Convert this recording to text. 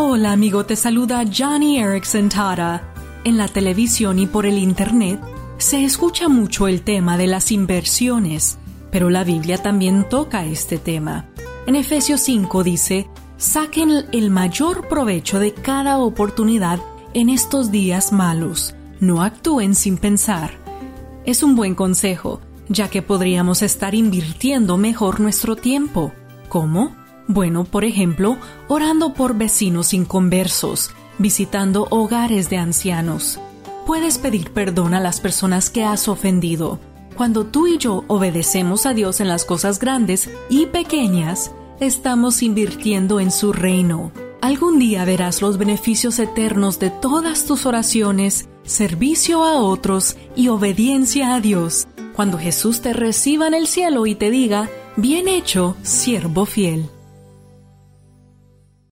Hola amigo, te saluda Johnny Erickson Tara. En la televisión y por el Internet se escucha mucho el tema de las inversiones, pero la Biblia también toca este tema. En Efesios 5 dice, saquen el mayor provecho de cada oportunidad en estos días malos. No actúen sin pensar. Es un buen consejo, ya que podríamos estar invirtiendo mejor nuestro tiempo. ¿Cómo? Bueno, por ejemplo, orando por vecinos inconversos, visitando hogares de ancianos. Puedes pedir perdón a las personas que has ofendido. Cuando tú y yo obedecemos a Dios en las cosas grandes y pequeñas, estamos invirtiendo en su reino. Algún día verás los beneficios eternos de todas tus oraciones, servicio a otros y obediencia a Dios, cuando Jesús te reciba en el cielo y te diga, bien hecho, siervo fiel.